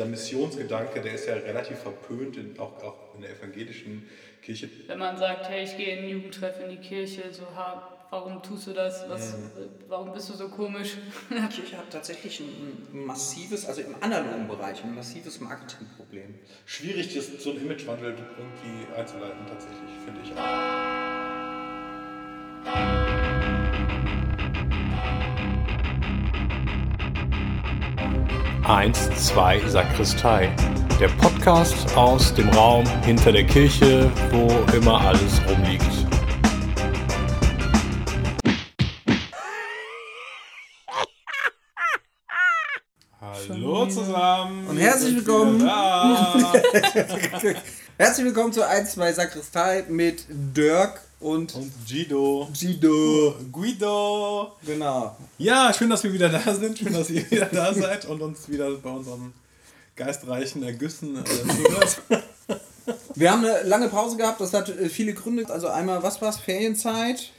dieser Missionsgedanke, der ist ja relativ verpönt, in, auch, auch in der evangelischen Kirche. Wenn man sagt, hey, ich gehe in den Jugendtreff in die Kirche, so, ha, warum tust du das? Was, mhm. Warum bist du so komisch? Die Kirche hat tatsächlich ein massives, also im analogen Bereich, ein massives Marketingproblem. Schwierig, das, so ein Imagewandel irgendwie einzuleiten, tatsächlich, finde ich auch. Eins, zwei, Sakristei. Der Podcast aus dem Raum hinter der Kirche, wo immer alles rumliegt. Hallo zusammen. Und herzlich willkommen. herzlich willkommen zu 1, 2 Sakristei mit Dirk und, und Guido. Guido. Guido. Genau. Ja, schön, dass wir wieder da sind. Schön, dass ihr wieder da seid und uns wieder bei unserem geistreichen Ergüssen äh, zuhört. wir haben eine lange Pause gehabt. Das hat äh, viele Gründe. Also einmal, was war es? Ferienzeit?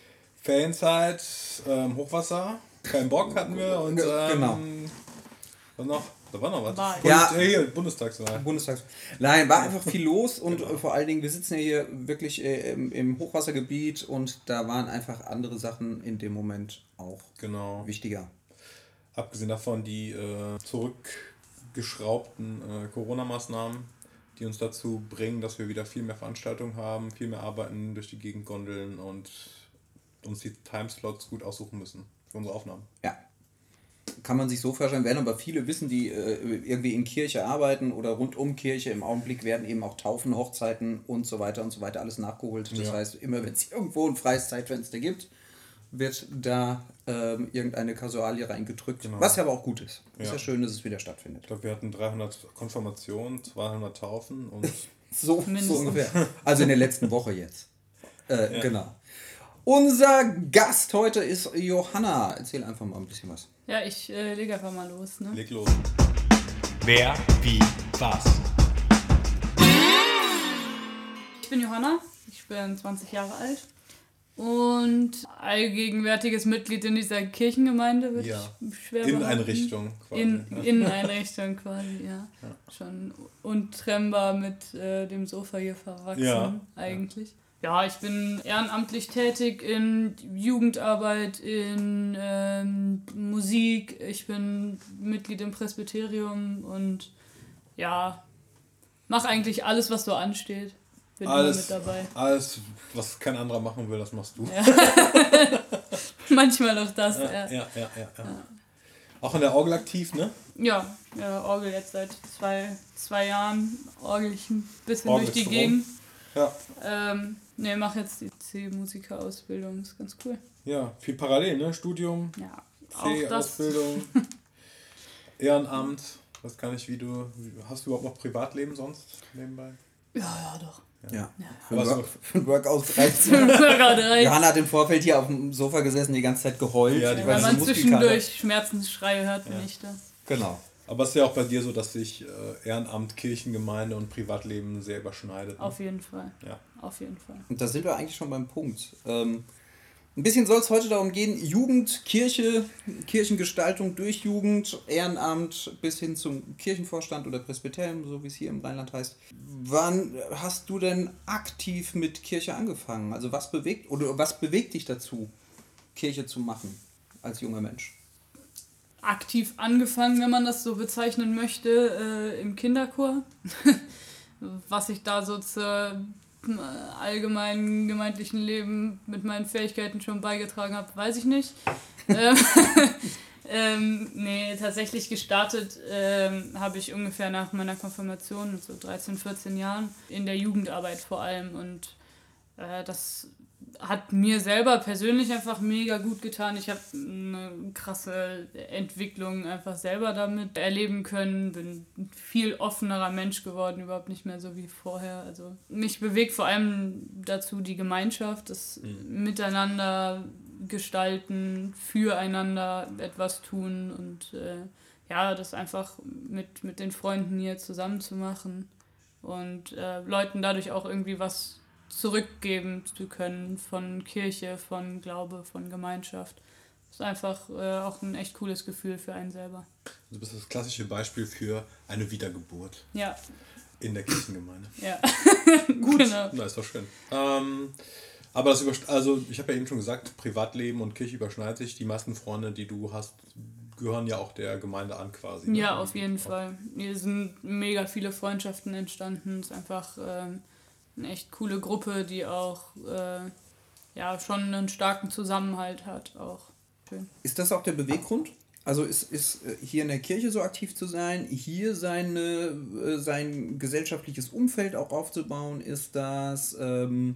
Ferienzeit, ähm, Hochwasser. Kein Bock hatten wir und ähm, genau. was noch? Da war noch was. Wahl. Ja, äh, hier, Bundestagswahl. Bundestags. Nein, war einfach viel los und genau. vor allen Dingen, wir sitzen ja hier wirklich äh, im, im, Hochwassergebiet und da waren einfach andere Sachen in dem Moment auch genau. wichtiger. Abgesehen davon die äh, zurückgeschraubten äh, Corona-Maßnahmen, die uns dazu bringen, dass wir wieder viel mehr Veranstaltungen haben, viel mehr arbeiten durch die Gegend gondeln und uns die Timeslots gut aussuchen müssen für unsere Aufnahmen. Ja, kann man sich so vorstellen, werden aber viele wissen, die äh, irgendwie in Kirche arbeiten oder rund um Kirche. Im Augenblick werden eben auch Taufen, Hochzeiten und so weiter und so weiter alles nachgeholt. Das ja. heißt, immer wenn es irgendwo ein freies Zeitfenster gibt, wird da ähm, irgendeine Kasualie reingedrückt. Genau. Was ja aber auch gut ist. Ja. Ist ja schön, dass es wieder stattfindet. Ich glaube, wir hatten 300 Konfirmationen, 200 Taufen und. so, so ungefähr. Also in der letzten Woche jetzt. Äh, ja. Genau. Unser Gast heute ist Johanna. Erzähl einfach mal ein bisschen was. Ja, ich äh, lege einfach mal los. Ne? Leg los. Wer, wie, was? Ich bin Johanna, ich bin 20 Jahre alt und allgegenwärtiges Mitglied in dieser Kirchengemeinde, würde ja. ich schwer In Einrichtung quasi. In, in Einrichtung quasi, ja. ja. Schon untrennbar mit äh, dem Sofa hier verwachsen, ja. eigentlich. Ja, ich bin ehrenamtlich tätig in Jugendarbeit, in ähm, Musik. Ich bin Mitglied im Presbyterium und ja, mache eigentlich alles, was so ansteht. Bin alles, immer mit dabei. Alles, was kein anderer machen will, das machst du. Ja. Manchmal auch das, ja. Ja, ja, ja, ja. ja. Auch in der Orgel aktiv, ne? Ja, ja Orgel jetzt seit zwei, zwei Jahren. Orgel ich ein bisschen Orgel durch die Gegend. Ja. Ähm, Ne, mach jetzt die C-Musiker-Ausbildung, ist ganz cool. Ja, viel parallel, ne? Studium, ja, C-Ausbildung, Ehrenamt. Was kann ich, wie du. Hast du überhaupt noch Privatleben sonst nebenbei? Ja, ja, doch. Ja. ja. Für, Work, für Workouts reicht Johanna hat im Vorfeld hier auf dem Sofa gesessen, die ganze Zeit geheult. Ja, die weil man zwischendurch Schmerzensschreie hört, bin ich da. Genau. Aber es ist ja auch bei dir so, dass sich äh, Ehrenamt, Kirchengemeinde und Privatleben sehr überschneidet. Ne? Auf jeden Fall. Ja. Auf jeden Fall. Und da sind wir eigentlich schon beim Punkt. Ähm, ein bisschen soll es heute darum gehen, Jugend, Kirche, Kirchengestaltung durch Jugend, Ehrenamt bis hin zum Kirchenvorstand oder Presbyterium, so wie es hier im Rheinland heißt. Wann hast du denn aktiv mit Kirche angefangen? Also was bewegt oder was bewegt dich dazu, Kirche zu machen als junger Mensch? Aktiv angefangen, wenn man das so bezeichnen möchte, äh, im Kinderchor. Was ich da so zur äh, allgemeinen gemeindlichen Leben mit meinen Fähigkeiten schon beigetragen habe, weiß ich nicht. ähm, ähm, nee, tatsächlich gestartet ähm, habe ich ungefähr nach meiner Konfirmation, so 13, 14 Jahren, in der Jugendarbeit vor allem. Und äh, das hat mir selber persönlich einfach mega gut getan. Ich habe eine krasse Entwicklung einfach selber damit erleben können. Bin ein viel offenerer Mensch geworden, überhaupt nicht mehr so wie vorher. Also mich bewegt vor allem dazu die Gemeinschaft, das mhm. Miteinander gestalten, füreinander etwas tun und äh, ja, das einfach mit, mit den Freunden hier zusammen zu machen und äh, Leuten dadurch auch irgendwie was zurückgeben zu können von Kirche, von Glaube, von Gemeinschaft. ist einfach äh, auch ein echt cooles Gefühl für einen selber. Du bist das klassische Beispiel für eine Wiedergeburt. Ja. In der Kirchengemeinde. Ja. Gut. Genau. Na, ist doch schön. Ähm, aber das also ich habe ja eben schon gesagt, Privatleben und Kirche überschneidet sich. Die meisten Freunde, die du hast, gehören ja auch der Gemeinde an quasi. Ne? Ja, auf jeden Fall. Hier sind mega viele Freundschaften entstanden. Es ist einfach ähm, eine echt coole Gruppe, die auch äh, ja, schon einen starken Zusammenhalt hat. Auch schön. Ist das auch der Beweggrund? Also ist, ist äh, hier in der Kirche so aktiv zu sein, hier seine, äh, sein gesellschaftliches Umfeld auch aufzubauen, ist das, ähm,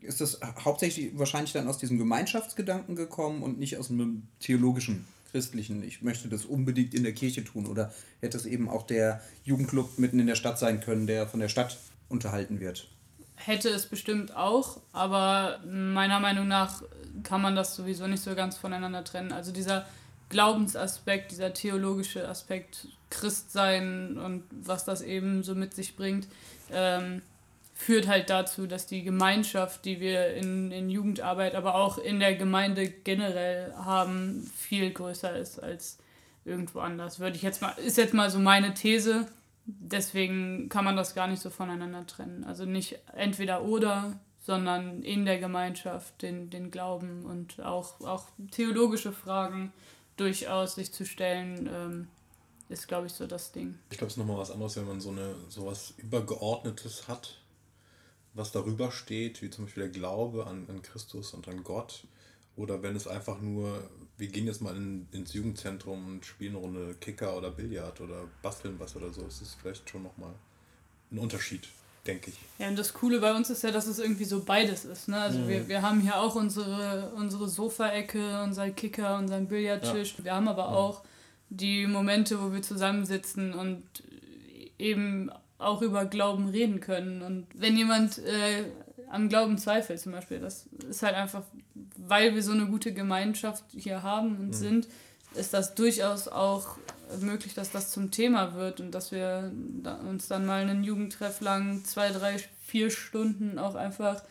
ist das hauptsächlich wahrscheinlich dann aus diesem Gemeinschaftsgedanken gekommen und nicht aus einem theologischen, christlichen, ich möchte das unbedingt in der Kirche tun oder hätte es eben auch der Jugendclub mitten in der Stadt sein können, der von der Stadt unterhalten wird? Hätte es bestimmt auch, aber meiner Meinung nach kann man das sowieso nicht so ganz voneinander trennen. Also dieser Glaubensaspekt, dieser theologische Aspekt, Christsein und was das eben so mit sich bringt, ähm, führt halt dazu, dass die Gemeinschaft, die wir in, in Jugendarbeit, aber auch in der Gemeinde generell haben, viel größer ist als irgendwo anders. Würde ich jetzt mal, ist jetzt mal so meine These. Deswegen kann man das gar nicht so voneinander trennen. Also nicht entweder oder, sondern in der Gemeinschaft den, den Glauben und auch, auch theologische Fragen durchaus sich zu stellen, ähm, ist, glaube ich, so das Ding. Ich glaube, es ist nochmal was anderes, wenn man so eine sowas Übergeordnetes hat, was darüber steht, wie zum Beispiel der Glaube an, an Christus und an Gott. Oder wenn es einfach nur, wir gehen jetzt mal in, ins Jugendzentrum und spielen eine Runde Kicker oder Billard oder basteln was oder so, es ist vielleicht schon nochmal ein Unterschied denke ich. Ja, und das Coole bei uns ist ja, dass es irgendwie so beides ist. Ne? Also mhm. wir, wir haben hier auch unsere, unsere Sofaecke, unseren Kicker, unseren Billardtisch. Ja. Wir haben aber ja. auch die Momente, wo wir zusammensitzen und eben auch über Glauben reden können. Und wenn jemand äh, am Glauben zweifelt zum Beispiel, das ist halt einfach, weil wir so eine gute Gemeinschaft hier haben und mhm. sind, ist das durchaus auch möglich, dass das zum Thema wird und dass wir uns dann mal einen Jugendtreff lang zwei, drei, vier Stunden auch einfach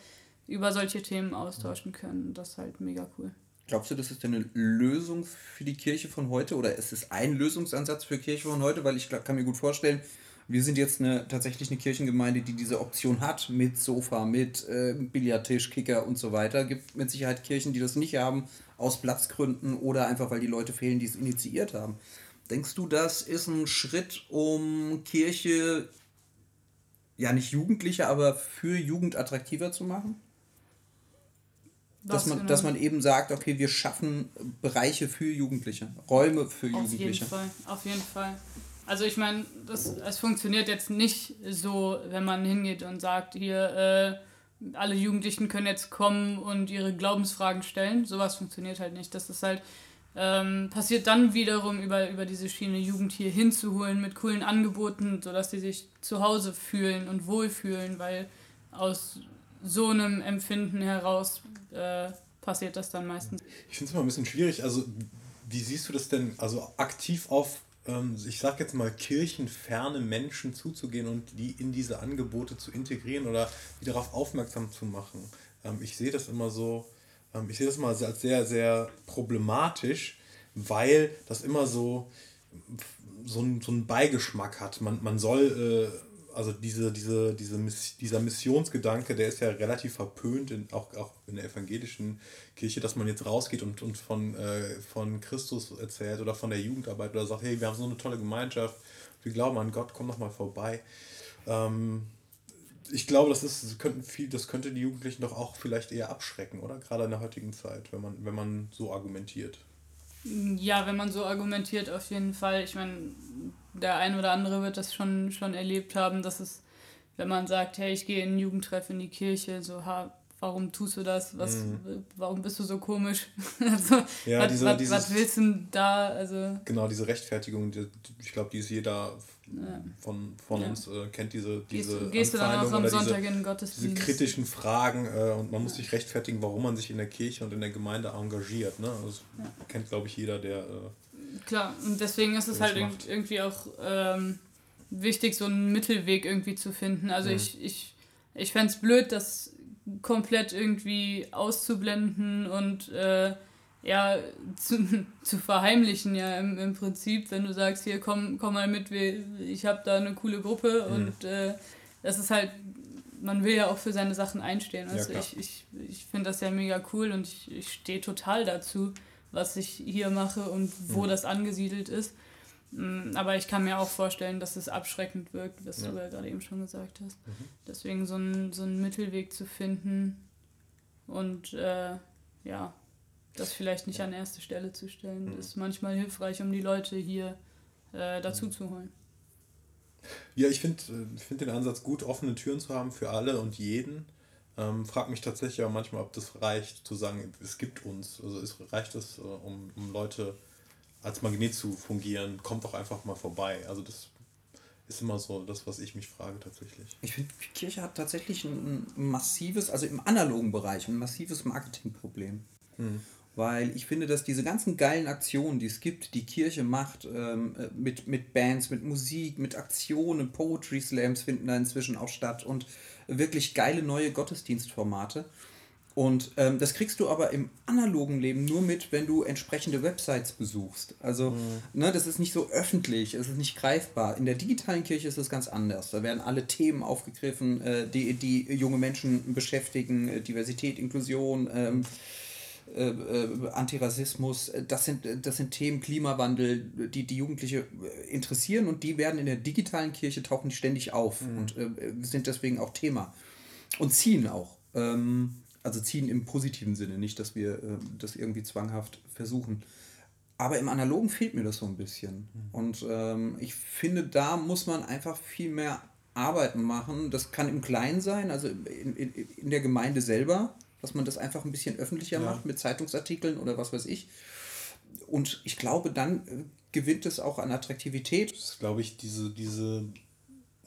über solche Themen austauschen können. Das ist halt mega cool. Glaubst du, das ist eine Lösung für die Kirche von heute oder ist es ein Lösungsansatz für Kirche von heute? Weil ich kann mir gut vorstellen, wir sind jetzt eine, tatsächlich eine Kirchengemeinde, die diese Option hat mit Sofa, mit äh, Billardtisch, Kicker und so weiter. Gibt mit Sicherheit Kirchen, die das nicht haben, aus Platzgründen oder einfach, weil die Leute fehlen, die es initiiert haben. Denkst du, das ist ein Schritt, um Kirche ja nicht Jugendliche, aber für Jugend attraktiver zu machen? dass man, genau? dass man eben sagt, okay, wir schaffen Bereiche für Jugendliche, Räume für Jugendliche. Auf jeden Fall, auf jeden Fall. Also ich meine, es funktioniert jetzt nicht so, wenn man hingeht und sagt, hier, äh, alle Jugendlichen können jetzt kommen und ihre Glaubensfragen stellen. Sowas funktioniert halt nicht. Das ist halt ähm, passiert dann wiederum über, über diese Schiene Jugend hier hinzuholen mit coolen Angeboten, sodass sie sich zu Hause fühlen und wohlfühlen, weil aus so einem Empfinden heraus äh, passiert das dann meistens. Ich finde es immer ein bisschen schwierig. Also, wie siehst du das denn, also aktiv auf, ich sag jetzt mal, kirchenferne Menschen zuzugehen und die in diese Angebote zu integrieren oder die darauf aufmerksam zu machen? Ähm, ich sehe das immer so, ähm, ich sehe das mal als sehr, sehr problematisch, weil das immer so, so einen Beigeschmack hat. Man, man soll, äh, also diese, diese, diese dieser Missionsgedanke, der ist ja relativ verpönt, in, auch, auch in der evangelischen Kirche, dass man jetzt rausgeht und, und von, äh, von Christus erzählt oder von der Jugendarbeit oder sagt, hey, wir haben so eine tolle Gemeinschaft, wir glauben an Gott, komm doch mal vorbei. Ähm, ich glaube, das ist, könnten viel, das könnte die Jugendlichen doch auch vielleicht eher abschrecken, oder? Gerade in der heutigen Zeit, wenn man, wenn man so argumentiert. Ja, wenn man so argumentiert, auf jeden Fall. Ich meine, der ein oder andere wird das schon, schon erlebt haben, dass es, wenn man sagt, hey, ich gehe in einen Jugendtreff in die Kirche, so, ha, warum tust du das? Was, mhm. Warum bist du so komisch? also, ja, was, diese, was, dieses, was willst du da? Also, genau, diese Rechtfertigung, die, ich glaube, die ist jeder von, von ja. uns äh, kennt diese, diese gehst, gehst du dann auch am Sonntag diese, in Gottesdienst? Diese kritischen Fragen äh, und man muss sich rechtfertigen, warum man sich in der Kirche und in der Gemeinde engagiert. Ne? Das ja. kennt, glaube ich, jeder, der. Äh, Klar, und deswegen ist es halt macht. irgendwie auch ähm, wichtig, so einen Mittelweg irgendwie zu finden. Also mhm. ich, ich, ich fände es blöd, das komplett irgendwie auszublenden und äh, ja, zu, zu verheimlichen, ja, im, im Prinzip, wenn du sagst, hier, komm, komm mal mit, ich habe da eine coole Gruppe mhm. und äh, das ist halt, man will ja auch für seine Sachen einstehen. Also ja, ich, ich, ich finde das ja mega cool und ich, ich stehe total dazu, was ich hier mache und wo mhm. das angesiedelt ist. Mm, aber ich kann mir auch vorstellen, dass es abschreckend wirkt, was ja. du ja gerade eben schon gesagt hast. Mhm. Deswegen so einen so Mittelweg zu finden und äh, ja, das vielleicht nicht an erste Stelle zu stellen, mhm. ist manchmal hilfreich, um die Leute hier äh, dazu mhm. zu holen. Ja, ich finde äh, find den Ansatz gut, offene Türen zu haben für alle und jeden. Ähm, frag mich tatsächlich auch manchmal, ob das reicht, zu sagen, es gibt uns. Also es reicht es, äh, um, um Leute als Magnet zu fungieren. Kommt doch einfach mal vorbei. Also das ist immer so das, was ich mich frage tatsächlich. Ich finde, die Kirche hat tatsächlich ein massives, also im analogen Bereich, ein massives Marketingproblem. Mhm. Weil ich finde, dass diese ganzen geilen Aktionen, die es gibt, die Kirche macht, ähm, äh, mit, mit Bands, mit Musik, mit Aktionen, Poetry Slams finden da inzwischen auch statt und wirklich geile neue Gottesdienstformate. Und ähm, das kriegst du aber im analogen Leben nur mit, wenn du entsprechende Websites besuchst. Also, mhm. ne, das ist nicht so öffentlich, es ist nicht greifbar. In der digitalen Kirche ist es ganz anders. Da werden alle Themen aufgegriffen, äh, die, die junge Menschen beschäftigen, äh, Diversität, Inklusion, ähm, äh, äh, Antirassismus. Das sind, das sind Themen, Klimawandel, die die Jugendliche äh, interessieren und die werden in der digitalen Kirche tauchen die ständig auf mhm. und äh, sind deswegen auch Thema und ziehen auch. Ähm, also ziehen im positiven Sinne, nicht, dass wir äh, das irgendwie zwanghaft versuchen. Aber im Analogen fehlt mir das so ein bisschen. Mhm. Und ähm, ich finde, da muss man einfach viel mehr Arbeiten machen. Das kann im Kleinen sein, also in, in, in der Gemeinde selber, dass man das einfach ein bisschen öffentlicher ja. macht mit Zeitungsartikeln oder was weiß ich. Und ich glaube, dann äh, gewinnt es auch an Attraktivität. Das ist, glaube ich, diese, diese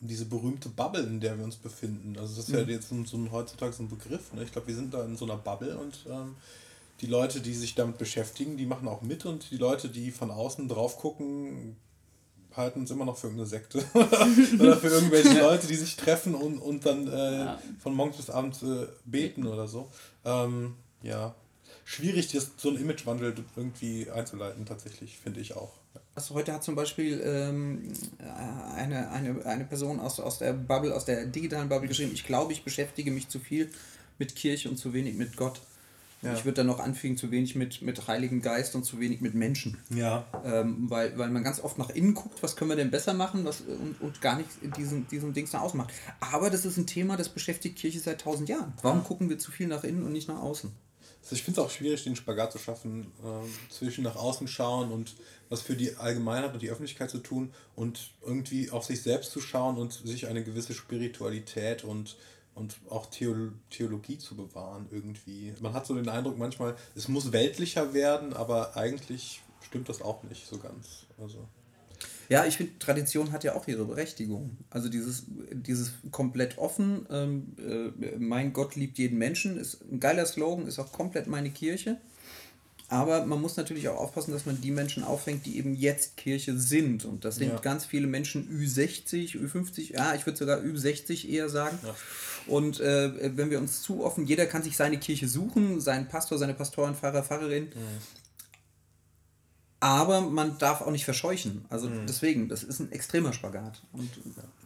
diese berühmte Bubble, in der wir uns befinden. Also das ist mhm. ja jetzt so ein, heutzutage so ein Begriff. Ne? Ich glaube, wir sind da in so einer Bubble und ähm, die Leute, die sich damit beschäftigen, die machen auch mit und die Leute, die von außen drauf gucken, halten uns immer noch für irgendeine Sekte oder für irgendwelche Leute, die sich treffen und, und dann äh, ja. von morgens bis abends äh, beten oder so. Ähm, ja, schwierig, das, so einen Imagewandel irgendwie einzuleiten, tatsächlich, finde ich auch. Also heute hat zum Beispiel ähm, eine, eine, eine Person aus, aus der Bubble, aus der digitalen Bubble geschrieben, ich glaube, ich beschäftige mich zu viel mit Kirche und zu wenig mit Gott. Ja. Ich würde dann noch anfügen, zu wenig mit, mit Heiligen Geist und zu wenig mit Menschen. Ja. Ähm, weil, weil man ganz oft nach innen guckt, was können wir denn besser machen was, und, und gar nicht in diesem, diesem Dings nach außen macht. Aber das ist ein Thema, das beschäftigt Kirche seit tausend Jahren. Warum gucken wir zu viel nach innen und nicht nach außen? Also ich finde es auch schwierig, den Spagat zu schaffen, äh, zwischen nach außen schauen und was für die Allgemeinheit und die Öffentlichkeit zu tun und irgendwie auf sich selbst zu schauen und sich eine gewisse Spiritualität und, und auch Theologie zu bewahren irgendwie. Man hat so den Eindruck manchmal, es muss weltlicher werden, aber eigentlich stimmt das auch nicht so ganz. Also. Ja, ich finde, Tradition hat ja auch ihre Berechtigung. Also dieses, dieses komplett offen, ähm, äh, mein Gott liebt jeden Menschen, ist ein geiler Slogan, ist auch komplett meine Kirche. Aber man muss natürlich auch aufpassen, dass man die Menschen auffängt, die eben jetzt Kirche sind. Und das sind ja. ganz viele Menschen Ü60, Ü50, ja, ich würde sogar Ü60 eher sagen. Ja. Und äh, wenn wir uns zu offen, jeder kann sich seine Kirche suchen, seinen Pastor, seine Pastorin, Pfarrer, Pfarrerin. Mhm. Aber man darf auch nicht verscheuchen. Also mhm. deswegen, das ist ein extremer Spagat. Und,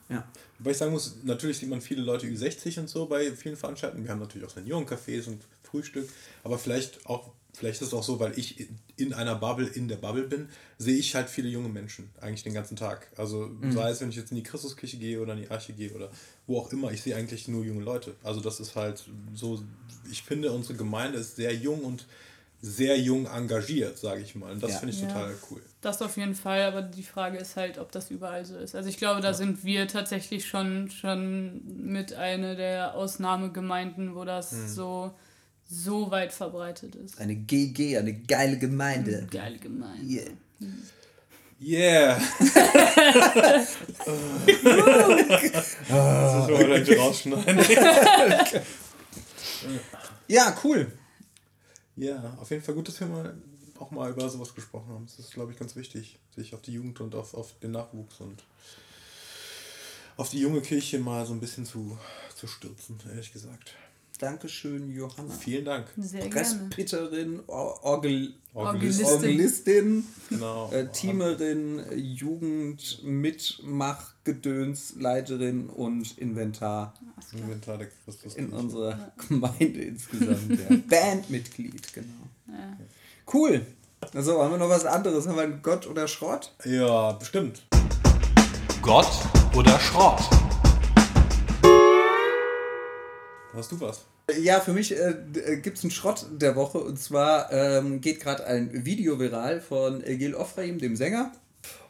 ja. Wobei ich sagen muss, natürlich sieht man viele Leute Ü60 und so bei vielen Veranstaltungen. Wir haben natürlich auch Seniorencafés und Frühstück. Aber vielleicht auch vielleicht ist es auch so, weil ich in einer Bubble in der Bubble bin, sehe ich halt viele junge Menschen eigentlich den ganzen Tag. Also mhm. sei es, wenn ich jetzt in die Christuskirche gehe oder in die Arche gehe oder wo auch immer, ich sehe eigentlich nur junge Leute. Also das ist halt so, ich finde, unsere Gemeinde ist sehr jung und sehr jung engagiert, sage ich mal. Und das ja. finde ich total cool. Das auf jeden Fall, aber die Frage ist halt, ob das überall so ist. Also ich glaube, da ja. sind wir tatsächlich schon, schon mit einer der Ausnahmegemeinden, wo das mhm. so so weit verbreitet ist. Eine GG, eine geile Gemeinde. Eine geile Gemeinde. Yeah. Yeah. das müssen wir gleich rausschneiden. ja, cool. Ja, auf jeden Fall gut, dass wir mal auch mal über sowas gesprochen haben. Das ist, glaube ich, ganz wichtig, sich auf die Jugend und auf, auf den Nachwuchs und auf die junge Kirche mal so ein bisschen zu, zu stürzen, ehrlich gesagt. Dankeschön, Johanna. Vielen Dank. Sehr gerne. Or Orgel Orgelistin. Orgelistin, Genau. äh, Teamerin, Jugend, Mitmachgedöns, Leiterin und Inventar Inventar der Christus. in unserer Gemeinde insgesamt. Ja. Bandmitglied, genau. Ja. Cool. Also haben wir noch was anderes? Haben wir einen Gott oder Schrott? Ja, bestimmt. Gott oder Schrott? Hast du was? Ja, für mich äh, gibt es einen Schrott der Woche und zwar ähm, geht gerade ein Video viral von äh, Gil Ofraim, dem Sänger.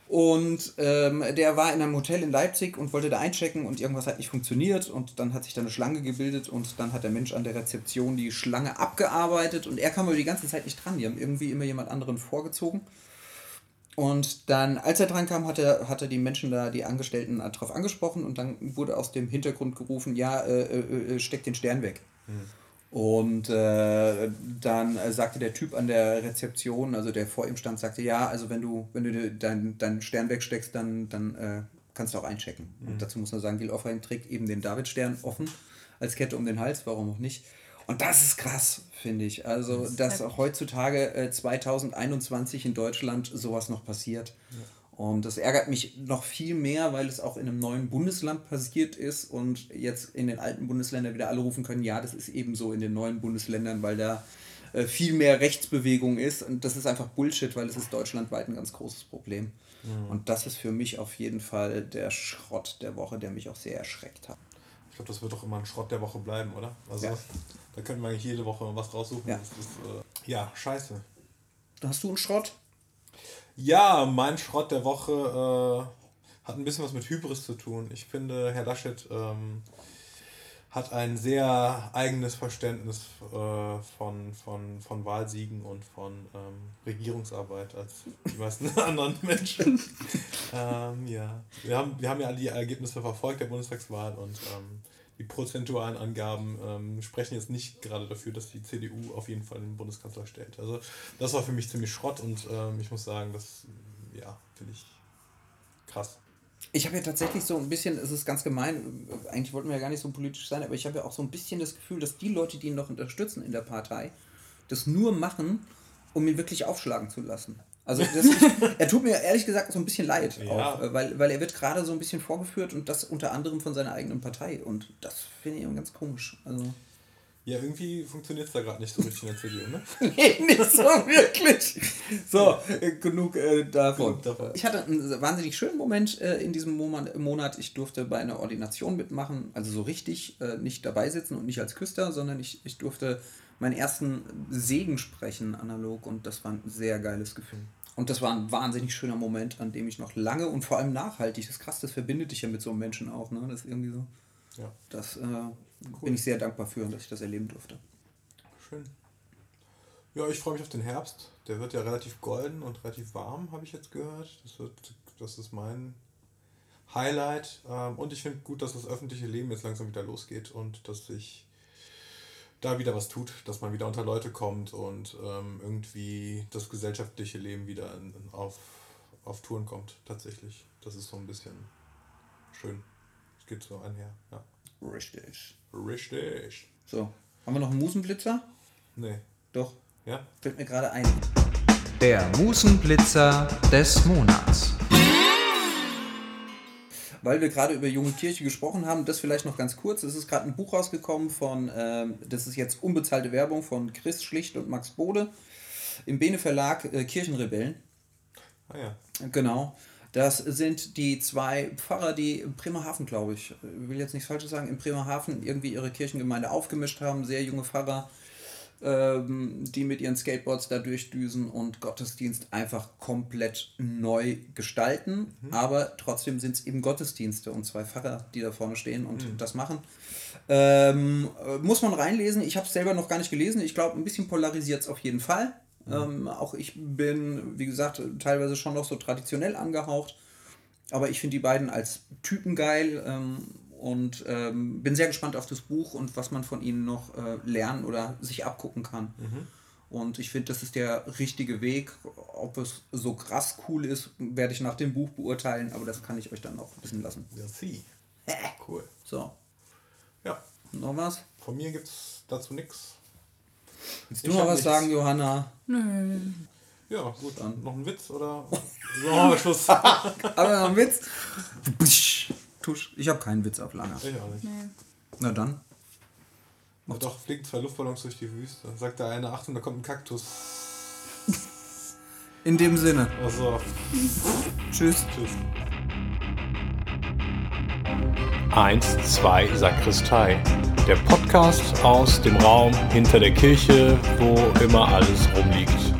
Und ähm, der war in einem Hotel in Leipzig und wollte da einchecken und irgendwas hat nicht funktioniert und dann hat sich da eine Schlange gebildet und dann hat der Mensch an der Rezeption die Schlange abgearbeitet und er kam aber die ganze Zeit nicht dran. Die haben irgendwie immer jemand anderen vorgezogen. Und dann, als er dran kam, hat er, hat er die Menschen da, die Angestellten, darauf angesprochen und dann wurde aus dem Hintergrund gerufen, ja, äh, äh, äh, steck den Stern weg. Und äh, dann äh, sagte der Typ an der Rezeption, also der vor ihm stand, sagte, ja, also wenn du, wenn du deinen deinen Stern wegsteckst, dann, dann äh, kannst du auch einchecken. Und dazu muss man sagen, Gil Offrein trägt eben den Davidstern offen als Kette um den Hals, warum auch nicht. Und das ist krass, finde ich. Also, dass heftig. heutzutage äh, 2021 in Deutschland sowas noch passiert. Und das ärgert mich noch viel mehr, weil es auch in einem neuen Bundesland passiert ist und jetzt in den alten Bundesländern wieder alle rufen können, ja, das ist eben so in den neuen Bundesländern, weil da äh, viel mehr Rechtsbewegung ist. Und das ist einfach Bullshit, weil es ist deutschlandweit ein ganz großes Problem. Und das ist für mich auf jeden Fall der Schrott der Woche, der mich auch sehr erschreckt hat. Ich glaube, das wird doch immer ein Schrott der Woche bleiben, oder? Also, Ja. da könnten wir eigentlich jede Woche was raussuchen. Ja. Das ist, äh, ja, scheiße. Hast du einen Schrott? Ja, mein Schrott der Woche äh, hat ein bisschen was mit Hybris zu tun. Ich finde, Herr Laschet ähm, hat ein sehr eigenes Verständnis äh, von, von, von Wahlsiegen und von ähm, Regierungsarbeit als die meisten anderen Menschen. ähm, ja. wir, haben, wir haben ja alle die Ergebnisse verfolgt der Bundestagswahl und ähm, die prozentualen Angaben ähm, sprechen jetzt nicht gerade dafür, dass die CDU auf jeden Fall den Bundeskanzler stellt. Also das war für mich ziemlich Schrott und ähm, ich muss sagen, das ja, finde ich krass. Ich habe ja tatsächlich so ein bisschen, es ist ganz gemein, eigentlich wollten wir ja gar nicht so politisch sein, aber ich habe ja auch so ein bisschen das Gefühl, dass die Leute, die ihn noch unterstützen in der Partei, das nur machen, um ihn wirklich aufschlagen zu lassen. Also das er tut mir ehrlich gesagt so ein bisschen leid, Ja. auch, äh, weil, weil er wird gerade so ein bisschen vorgeführt und das unter anderem von seiner eigenen Partei und das finde ich immer ganz komisch. Also Ja, irgendwie funktioniert es da gerade nicht so richtig in der CDU, ne? nee, nicht so wirklich. So, äh, genug äh, davon. Genug davon. Ich hatte einen wahnsinnig schönen Moment äh, in diesem Monat, Monat. Ich durfte bei einer Ordination mitmachen, also so richtig, äh, nicht dabei sitzen und nicht als Küster, sondern ich, ich durfte meinen ersten Segen sprechen analog und das war ein sehr geiles Gefühl. Und das war ein wahnsinnig schöner Moment, an dem ich noch lange und vor allem nachhaltig, das krass, das verbindet dich ja mit so einem Menschen auch, ne? Das ist irgendwie so. Ja, Das äh, bin ich sehr dankbar für, dass ich das erleben durfte. schön. Ja, ich freue mich auf den Herbst. Der wird ja relativ golden und relativ warm, habe ich jetzt gehört. Das, wird, das ist mein Highlight. Ähm, Und ich finde gut, dass das öffentliche Leben jetzt langsam wieder losgeht und dass sich da wieder was tut, dass man wieder unter Leute kommt und ähm, irgendwie das gesellschaftliche Leben wieder in, in, auf, auf Touren kommt, tatsächlich. Das ist so ein bisschen schön. Es geht so einher, ja. Richtig. Richtig. So, haben wir noch einen Musenblitzer? Nee. Doch, Ja? fällt mir gerade ein. Der Musenblitzer des Monats. Weil wir gerade über junge Kirche gesprochen haben, das vielleicht noch ganz kurz. Es ist gerade ein Buch rausgekommen von, ähm, das ist jetzt unbezahlte Werbung von Chris Schlicht und Max Bode im Bene Verlag äh, Kirchenrebellen. Ah ja. Genau. Das sind die zwei Pfarrer, die in Bremerhaven, glaube ich, ich will jetzt nichts Falsches sagen, in Bremerhaven irgendwie ihre Kirchengemeinde aufgemischt haben. Sehr junge Pfarrer, ähm, die mit ihren Skateboards da durchdüsen und Gottesdienst einfach komplett neu gestalten. Aber trotzdem sind es eben Gottesdienste und zwei Pfarrer, die da vorne stehen und das machen. Ähm, äh, muss man reinlesen. Ich habe es selber noch gar nicht gelesen. Ich glaube, ein bisschen polarisiert es auf jeden Fall. Ähm, auch ich bin, wie gesagt, teilweise schon noch so traditionell angehaucht. Aber ich finde die beiden als Typen geil ähm, und ähm, bin sehr gespannt auf das Buch und was man von ihnen noch äh, lernen oder sich abgucken kann. Und ich finde, das ist der richtige Weg. Ob es so krass cool ist, werde ich nach dem Buch beurteilen, aber das kann ich euch dann auch wissen lassen. Ja, sie. Cool. So, Ja. Noch was? Von mir gibt es dazu nichts. Willst du noch was sagen, Johanna? Nö. Ja, gut, dann noch ein Witz oder. So, Schluss. Aber noch ein Witz? Tusch. Ich habe keinen Witz auf Langer. Ich auch nicht. Nee. Na dann. Ja, doch, fliegen zwei Luftballons durch die Wüste. Sagt der eine, Achtung, da kommt ein Kaktus. In dem Sinne. Also, Tschüss. tschüss. 1, 2 Sakristei. Der Podcast aus dem Raum hinter der Kirche, wo immer alles rumliegt.